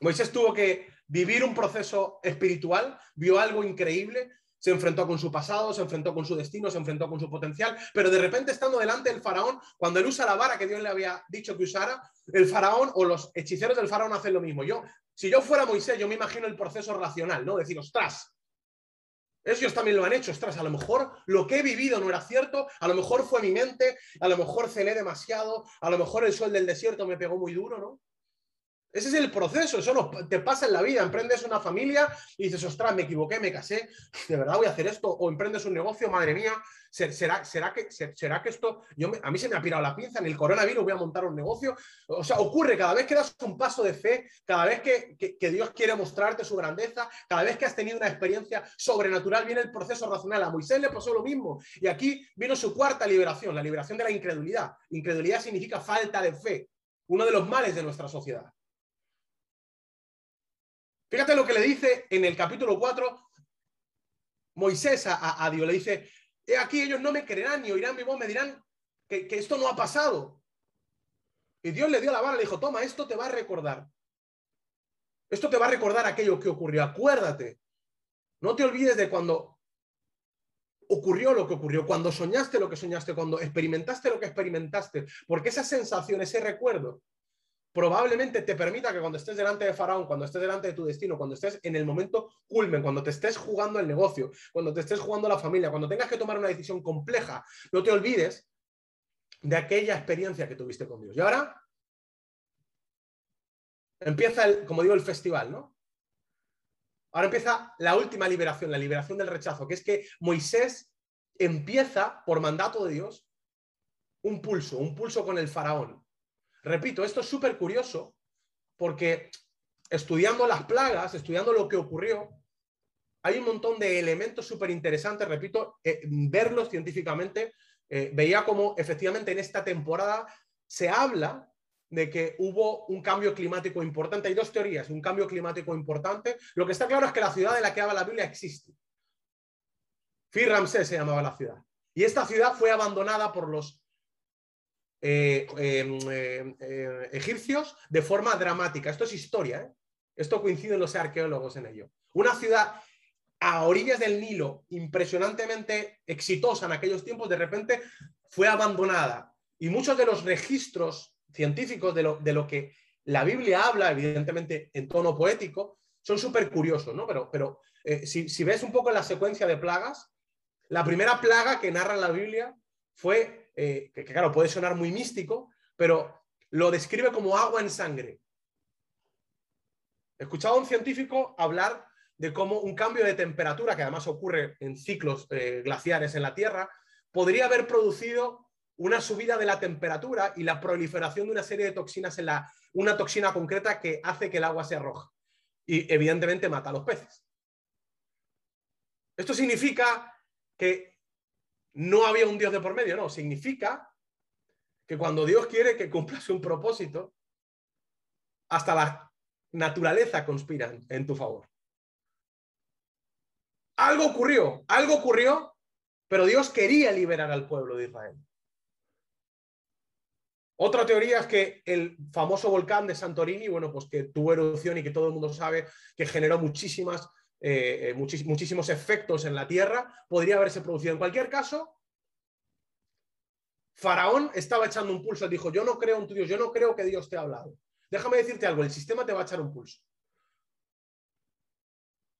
Moisés tuvo que vivir un proceso espiritual, vio algo increíble, se enfrentó con su pasado, se enfrentó con su destino, se enfrentó con su potencial, pero de repente estando delante del faraón, cuando él usa la vara que Dios le había dicho que usara, el faraón o los hechiceros del faraón hacen lo mismo. Yo, si yo fuera Moisés, yo me imagino el proceso racional, ¿no? Decir, ostras, ellos también lo han hecho, ostras, a lo mejor lo que he vivido no era cierto, a lo mejor fue mi mente, a lo mejor cené demasiado, a lo mejor el sol del desierto me pegó muy duro, ¿no? Ese es el proceso, eso te pasa en la vida. Emprendes una familia y dices, ostras, me equivoqué, me casé, de verdad voy a hacer esto. O emprendes un negocio, madre mía, ¿será, será, que, será que esto, yo a mí se me ha pirado la pinza, en el coronavirus voy a montar un negocio? O sea, ocurre cada vez que das un paso de fe, cada vez que, que Dios quiere mostrarte su grandeza, cada vez que has tenido una experiencia sobrenatural, viene el proceso racional. A Moisés le pasó lo mismo. Y aquí vino su cuarta liberación, la liberación de la incredulidad. Incredulidad significa falta de fe, uno de los males de nuestra sociedad. Fíjate lo que le dice en el capítulo 4 Moisés a, Dios. Le dice, He aquí ellos no me creerán ni oirán mi voz, me dirán que, esto no ha pasado. Y Dios le dio la vara, le dijo, toma, esto te va a recordar. Esto te va a recordar aquello que ocurrió. Acuérdate. No te olvides de cuando ocurrió lo que ocurrió, cuando soñaste lo que soñaste, cuando experimentaste lo que experimentaste, porque esa sensación, ese recuerdo, probablemente te permita que cuando estés delante de Faraón, cuando estés delante de tu destino, cuando estés en el momento culmen, cuando te estés jugando el negocio, cuando te estés jugando la familia, cuando tengas que tomar una decisión compleja, no te olvides de aquella experiencia que tuviste con Dios. Y ahora empieza, como digo, el festival, ¿no? Ahora empieza la última liberación, la liberación del rechazo, que es que Moisés empieza, por mandato de Dios, un pulso, un pulso con el faraón. Repito, esto es súper curioso porque estudiando las plagas, estudiando lo que ocurrió, hay un montón de elementos súper interesantes, repito, eh, verlos científicamente. Eh, veía como efectivamente en esta temporada se habla de que hubo un cambio climático importante. Hay dos teorías, un cambio climático importante. Lo que está claro es que la ciudad de la que habla la Biblia existe. Fir Ramsés se llamaba la ciudad. Y esta ciudad fue abandonada por los eh, em, eh, eh, egipcios de forma dramática. Esto es historia, esto coinciden los arqueólogos en ello. Una ciudad a orillas del Nilo, impresionantemente exitosa en aquellos tiempos, de repente fue abandonada. Y muchos de los registros científicos de lo, de lo que la Biblia habla, evidentemente en tono poético, son súper curiosos, ¿no? Pero, pero si, si, ves un poco la secuencia de plagas, la primera plaga que narra la Biblia fue eh, que, claro, puede sonar muy místico, pero lo describe como agua en sangre. He escuchado a un científico hablar de cómo un cambio de temperatura, que además ocurre en ciclos eh, glaciares en la Tierra, podría haber producido una subida de la temperatura y la proliferación de una serie de toxinas en la, una toxina concreta que hace que el agua sea roja y evidentemente mata a los peces. Esto significa que no había un Dios de por medio, no, significa que cuando Dios quiere que cumplas un propósito, hasta la naturaleza conspira en tu favor. Algo ocurrió, algo ocurrió, pero Dios quería liberar al pueblo de Israel. Otra teoría es que el famoso volcán de Santorini, bueno, pues que tuvo erupción y que todo el mundo sabe que generó muchísimas eh, eh, muchísimos efectos en la Tierra, podría haberse producido. En cualquier caso, Faraón estaba echando un pulso, dijo, yo no creo en tu Dios, yo no creo que Dios te ha hablado. Déjame decirte algo, el sistema te va a echar un pulso.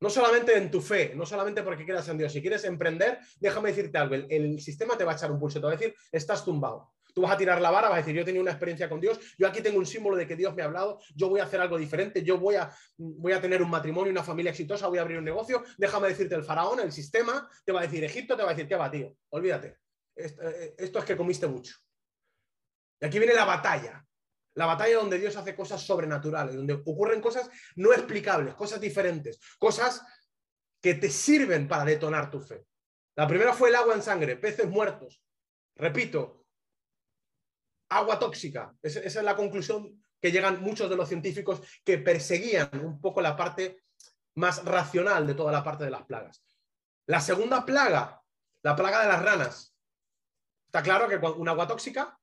No solamente en tu fe, no solamente porque quieras en Dios. Si quieres emprender, déjame decirte algo, el, el sistema te va a echar un pulso, te va a decir, estás tumbado. Tú vas a tirar la vara, vas a decir, yo he tenido una experiencia con Dios, yo aquí tengo un símbolo de que Dios me ha hablado, yo voy a hacer algo diferente, yo voy a, voy a tener un matrimonio, una familia exitosa, voy a abrir un negocio, déjame decirte el faraón, el sistema, te va a decir Egipto, te va a decir, ¿qué va, tío? Olvídate. Esto, eh, esto es que comiste mucho. Y aquí viene la batalla. La batalla donde Dios hace cosas sobrenaturales, donde ocurren cosas no explicables, cosas diferentes, cosas que te sirven para detonar tu fe. La primera fue el agua en sangre, peces muertos. Repito, agua tóxica. Esa, es la conclusión que llegan muchos de los científicos que perseguían un poco la parte más racional de toda la parte de las plagas. La segunda plaga, la plaga de las ranas. Está claro que un agua tóxica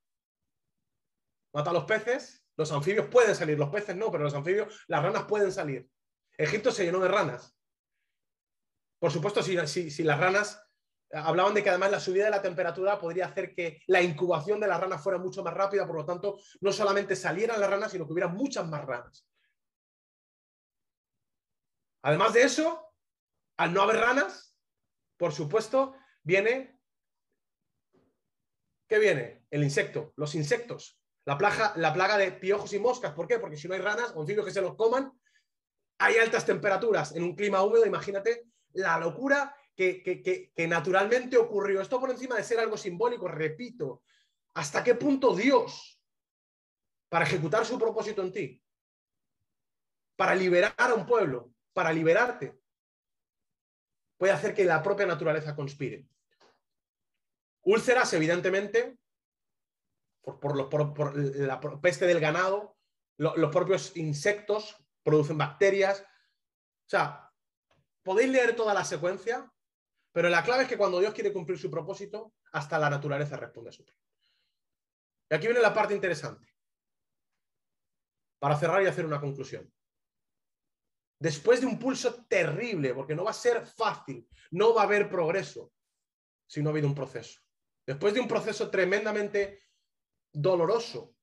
mata a los peces, los anfibios pueden salir, los peces no, pero los anfibios, las ranas pueden salir. Egipto se llenó de ranas. Por supuesto, si, si, las ranas hablaban de que además la subida de la temperatura podría hacer que la incubación de las ranas fuera mucho más rápida, por lo tanto, no solamente salieran las ranas, sino que hubiera muchas más ranas. Además de eso, al no haber ranas, por supuesto, viene... ¿Qué viene? El insecto, los insectos, la plaga, la plaga de piojos y moscas. ¿Por qué? Porque si no hay ranas anfibios que se los coman, hay altas temperaturas en un clima húmedo. Imagínate la locura que, que, naturalmente ocurrió. Esto por encima de ser algo simbólico, repito, ¿hasta qué punto Dios, para ejecutar su propósito en ti, para liberar a un pueblo, para liberarte, puede hacer que la propia naturaleza conspire. Úlceras, evidentemente, por, la peste del ganado, los propios insectos producen bacterias. O sea, podéis leer toda la secuencia, pero la clave es que cuando Dios quiere cumplir su propósito, hasta la naturaleza responde a su plan. Y aquí viene la parte interesante. Para cerrar y hacer una conclusión después de un pulso terrible, porque no va a ser fácil, no va a haber progreso si no ha habido un proceso. Después de un proceso tremendamente doloroso,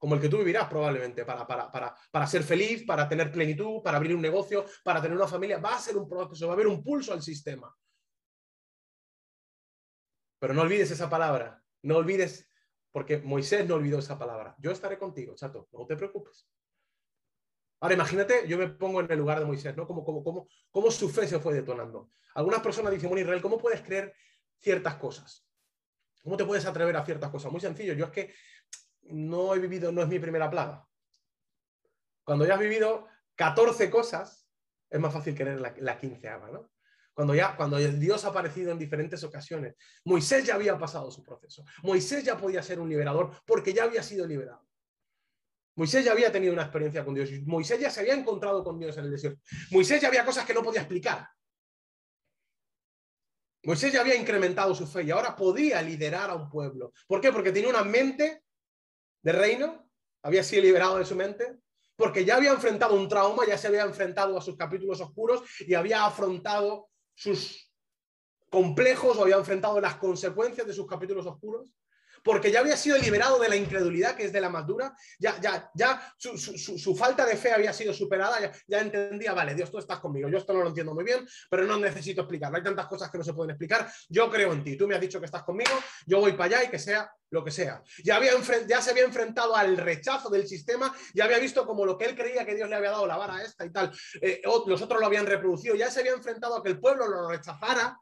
como el que tú vivirás probablemente, para, para, ser feliz, para tener plenitud, para abrir un negocio, para tener una familia, va a ser un proceso, va a haber un pulso al sistema. Pero no olvides esa palabra, no olvides, porque Moisés no olvidó esa palabra. Yo estaré contigo, chato, no te preocupes. Ahora imagínate, yo me pongo en el lugar de Moisés, ¿no? Cómo, cómo, su fe se fue detonando. Algunas personas dicen, bueno, Israel, ¿cómo puedes creer ciertas cosas? ¿Cómo te puedes atrever a ciertas cosas? Muy sencillo, yo es que no he vivido, no es mi primera plaga. Cuando ya has vivido 14 cosas, es más fácil creer la, la quinceava, ¿no? Cuando ya, cuando Dios ha aparecido en diferentes ocasiones, Moisés ya había pasado su proceso. Moisés ya podía ser un liberador porque ya había sido liberado. Moisés ya había tenido una experiencia con Dios. Moisés ya se había encontrado con Dios en el desierto. Moisés ya había cosas que no podía explicar. Moisés ya había incrementado su fe y ahora podía liderar a un pueblo. ¿Por qué? Porque tenía una mente de reino, había sido liberado de su mente, porque ya había enfrentado un trauma, ya se había enfrentado a sus capítulos oscuros y había afrontado sus complejos o había enfrentado las consecuencias de sus capítulos oscuros porque ya había sido liberado de la incredulidad, que es de la más dura, ya, ya, ya su, falta de fe había sido superada, ya, ya, entendía, vale, Dios, tú estás conmigo, yo esto no lo entiendo muy bien, pero no necesito explicarlo, hay tantas cosas que no se pueden explicar, yo creo en ti, tú me has dicho que estás conmigo, yo voy para allá y que sea lo que sea. Ya, había ya se había enfrentado al rechazo del sistema, ya había visto como lo que él creía que Dios le había dado la vara esta y tal, eh, los otros lo habían reproducido, ya se había enfrentado a que el pueblo lo rechazara,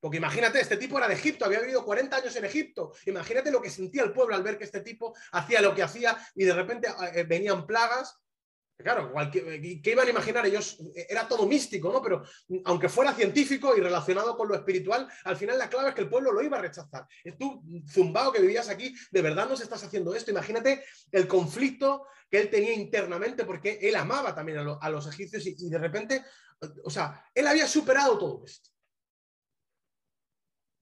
porque imagínate, este tipo era de Egipto, había vivido 40 años en Egipto. Imagínate lo que sentía el pueblo al ver que este tipo hacía lo que hacía y de repente eh, venían plagas. Claro, ¿qué iban a imaginar? Ellos, eh, era todo místico, ¿no? Pero aunque fuera científico y relacionado con lo espiritual, al final la clave es que el pueblo lo iba a rechazar. Tú, zumbao que vivías aquí, de verdad nos estás haciendo esto. Imagínate el conflicto que él tenía internamente porque él amaba también a, los egipcios y de repente, o sea, él había superado todo esto.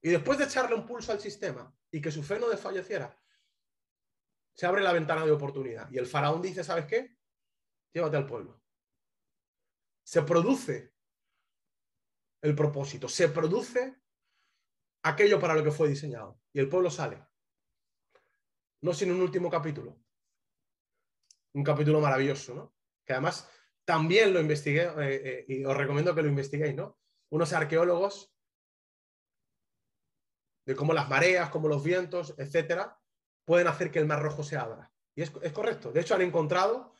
Y después de echarle un pulso al sistema y que su fe no desfalleciera, se abre la ventana de oportunidad. Y el faraón dice, ¿sabes qué? Llévate al pueblo. Se produce el propósito, se produce aquello para lo que fue diseñado. Y el pueblo sale. No sin un último capítulo. Un capítulo maravilloso, ¿no? Que además también lo investigué eh, eh, y os recomiendo que lo investiguéis, ¿no? Unos arqueólogos de cómo las mareas, cómo los vientos, etcétera, pueden hacer que el Mar Rojo se abra. Y es, correcto. De hecho, han encontrado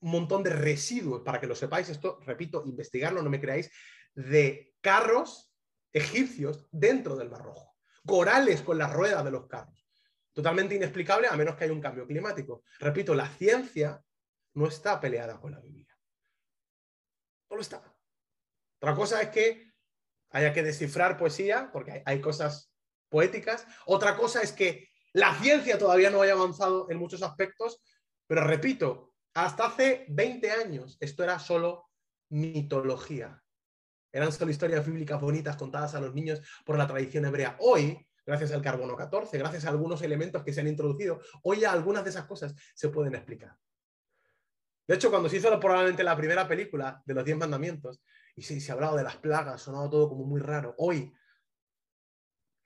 un montón de residuos, para que lo sepáis, esto, repito, investigarlo, no me creáis, de carros egipcios dentro del Mar Rojo. Corales con las ruedas de los carros. Totalmente inexplicable a menos que haya un cambio climático. Repito, la ciencia no está peleada con la Biblia. No lo está. Otra cosa es que haya que descifrar poesía, porque hay cosas poéticas. Otra cosa es que la ciencia todavía no haya avanzado en muchos aspectos, pero repito, hasta hace 20 años esto era solo mitología. Eran solo historias bíblicas bonitas contadas a los niños por la tradición hebrea. Hoy, gracias al carbono 14, gracias a algunos elementos que se han introducido, hoy algunas de esas cosas se pueden explicar. De hecho, cuando se hizo probablemente la primera película de los Diez Mandamientos, y se, se ha hablado de las plagas, sonado todo como muy raro. Hoy,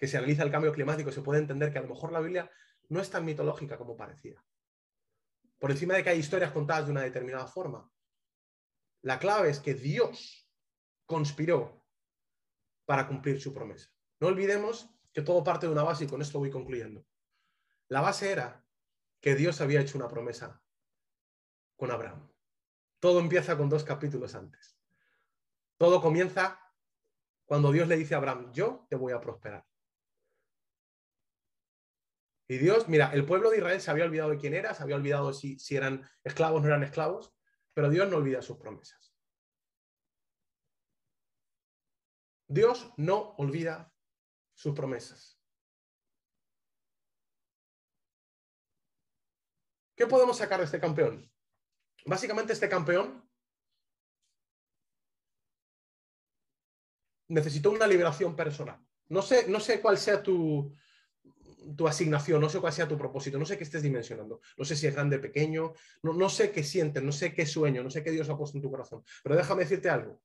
que se analiza el cambio climático, se puede entender que a lo mejor la Biblia no es tan mitológica como parecía. Por encima de que hay historias contadas de una determinada forma. La clave es que Dios conspiró para cumplir su promesa. No olvidemos que todo parte de una base y con esto voy concluyendo. La base era que Dios había hecho una promesa con Abraham. Todo empieza con dos capítulos antes. Todo comienza cuando Dios le dice a Abraham, yo te voy a prosperar. Y Dios, mira, el pueblo de Israel se había olvidado de quién era, se había olvidado si, si eran esclavos o no eran esclavos, pero Dios no olvida sus promesas. Dios no olvida sus promesas. ¿Qué podemos sacar de este campeón? Básicamente este campeón necesitó una liberación personal. No sé, no sé cuál sea tu, tu asignación, no sé cuál sea tu propósito, no sé qué estés dimensionando, no sé si es grande, pequeño, no, no sé qué sientes, no sé qué sueño, no sé qué Dios ha puesto en tu corazón, pero déjame decirte algo.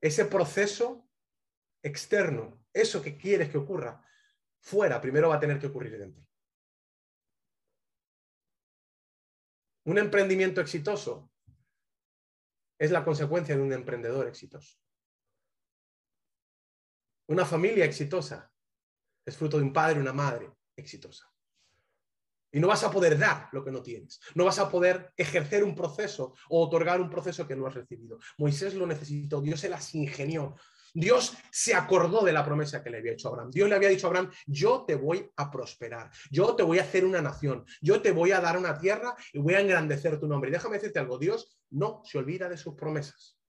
Ese proceso externo, eso que quieres que ocurra fuera, primero va a tener que ocurrir dentro. Un emprendimiento exitoso es la consecuencia de un emprendedor exitoso. Una familia exitosa es fruto de un padre y una madre exitosa. Y no vas a poder dar lo que no tienes. No vas a poder ejercer un proceso o otorgar un proceso que no has recibido. Moisés lo necesitó, Dios se las ingenió. Dios se acordó de la promesa que le había hecho a Abraham. Dios le había dicho a Abraham, yo te voy a prosperar, yo te voy a hacer una nación, yo te voy a dar una tierra y voy a engrandecer tu nombre. Y déjame decirte algo, Dios no se olvida de sus promesas.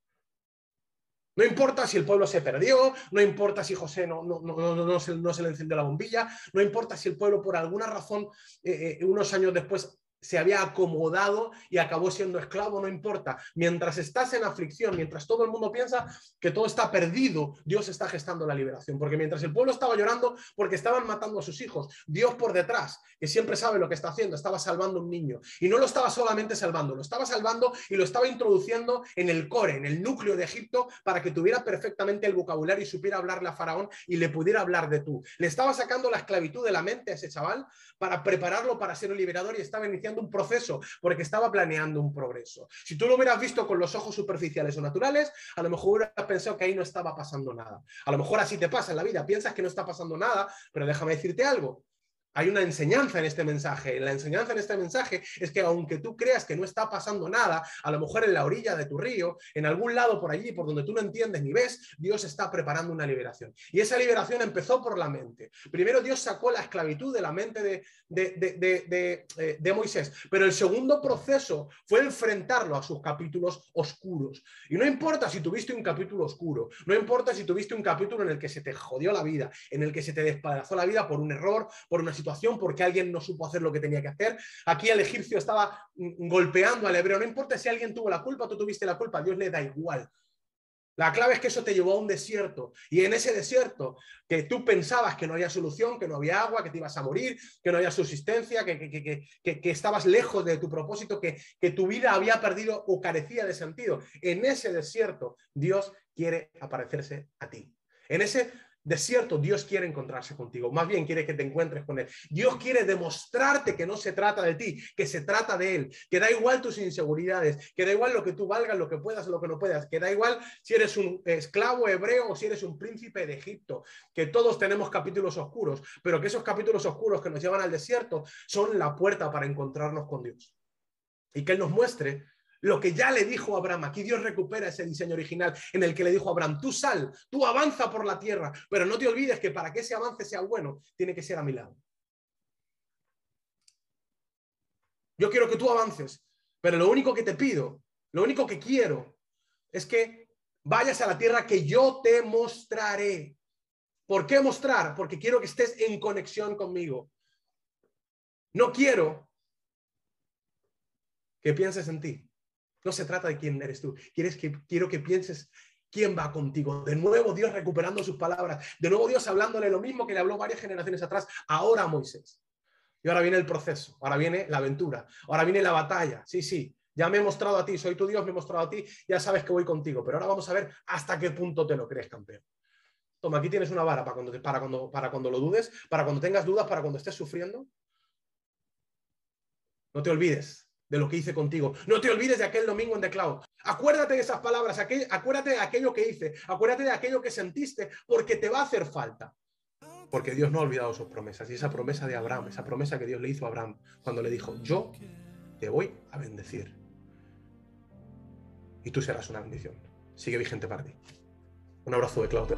No importa si el pueblo se perdió, no importa si José no, se, le encendió la bombilla, no importa si el pueblo por alguna razón eh, eh, unos años después se había acomodado y acabó siendo esclavo, no importa. Mientras estás en aflicción, mientras todo el mundo piensa que todo está perdido, Dios está gestando la liberación. Porque mientras el pueblo estaba llorando porque estaban matando a sus hijos, Dios por detrás, que siempre sabe lo que está haciendo, estaba salvando un niño. Y no lo estaba solamente salvando, lo estaba salvando y lo estaba introduciendo en el core, en el núcleo de Egipto, para que tuviera perfectamente el vocabulario y supiera hablarle a Faraón y le pudiera hablar de tú. Le estaba sacando la esclavitud de la mente a ese chaval para prepararlo para ser un liberador y estaba iniciando un proceso porque estaba planeando un progreso. Si tú lo hubieras visto con los ojos superficiales o naturales, a lo mejor hubieras pensado que ahí no estaba pasando nada. A lo mejor así te pasa en la vida, piensas que no está pasando nada, pero déjame decirte algo. Hay una enseñanza en este mensaje. La enseñanza en este mensaje es que aunque tú creas que no está pasando nada, a lo mejor en la orilla de tu río, en algún lado por allí, por donde tú no entiendes ni ves, Dios está preparando una liberación. Y esa liberación empezó por la mente. Primero Dios sacó la esclavitud de la mente de, de, eh, de Moisés, pero el segundo proceso fue enfrentarlo a sus capítulos oscuros. Y no importa si tuviste un capítulo oscuro, no importa si tuviste un capítulo en el que se te jodió la vida, en el que se te despedazó la vida por un error, por una porque alguien no supo hacer lo que tenía que hacer. Aquí el egipcio estaba mm, golpeando al hebreo. No importa si alguien tuvo la culpa, tú tuviste la culpa, Dios le da igual. La clave es que eso te llevó a un desierto. Y en ese desierto, que tú pensabas que no había solución, que no había agua, que te ibas a morir, que no había subsistencia, que, que, que estabas lejos de tu propósito, que, tu vida había perdido o carecía de sentido. En ese desierto, Dios quiere aparecerse a ti. En ese desierto, Dios quiere encontrarse contigo, más bien quiere que te encuentres con Él. Dios quiere demostrarte que no se trata de ti, que se trata de Él, que da igual tus inseguridades, que da igual lo que tú valgas, lo que puedas, lo que no puedas, que da igual si eres un esclavo hebreo o si eres un príncipe de Egipto, que todos tenemos capítulos oscuros, pero que esos capítulos oscuros que nos llevan al desierto son la puerta para encontrarnos con Dios. Y que Él nos muestre lo que ya le dijo Abraham. Aquí Dios recupera ese diseño original en el que le dijo a Abraham, tú sal, tú avanza por la tierra, pero no te olvides que para que ese avance sea bueno, tiene que ser a mi lado. Yo quiero que tú avances, pero lo único que te pido, lo único que quiero es que vayas a la tierra que yo te mostraré. ¿Por qué mostrar? Porque quiero que estés en conexión conmigo. No quiero que pienses en ti. No se trata de quién eres tú. Quieres que, quiero que pienses quién va contigo. De nuevo Dios recuperando sus palabras. De nuevo Dios hablándole lo mismo que le habló varias generaciones atrás, ahora Moisés. Y ahora viene el proceso, ahora viene la aventura, ahora viene la batalla. Sí, sí, Ya me he mostrado a ti, soy tu Dios, me he mostrado a ti, ya sabes que voy contigo, pero ahora vamos a ver hasta qué punto te lo crees campeón. Toma, aquí tienes una vara para cuando lo dudes, para cuando tengas dudas, para cuando estés sufriendo. No te olvides de lo que hice contigo. No te olvides de aquel domingo en The Cloud. Acuérdate de esas palabras, acuérdate de aquello que hice, acuérdate de aquello que sentiste, porque te va a hacer falta. Porque Dios no ha olvidado sus promesas. Y esa promesa de Abraham, esa promesa que Dios le hizo a Abraham cuando le dijo, yo te voy a bendecir. Y tú serás una bendición. Sigue vigente para ti. Un abrazo de Cloud.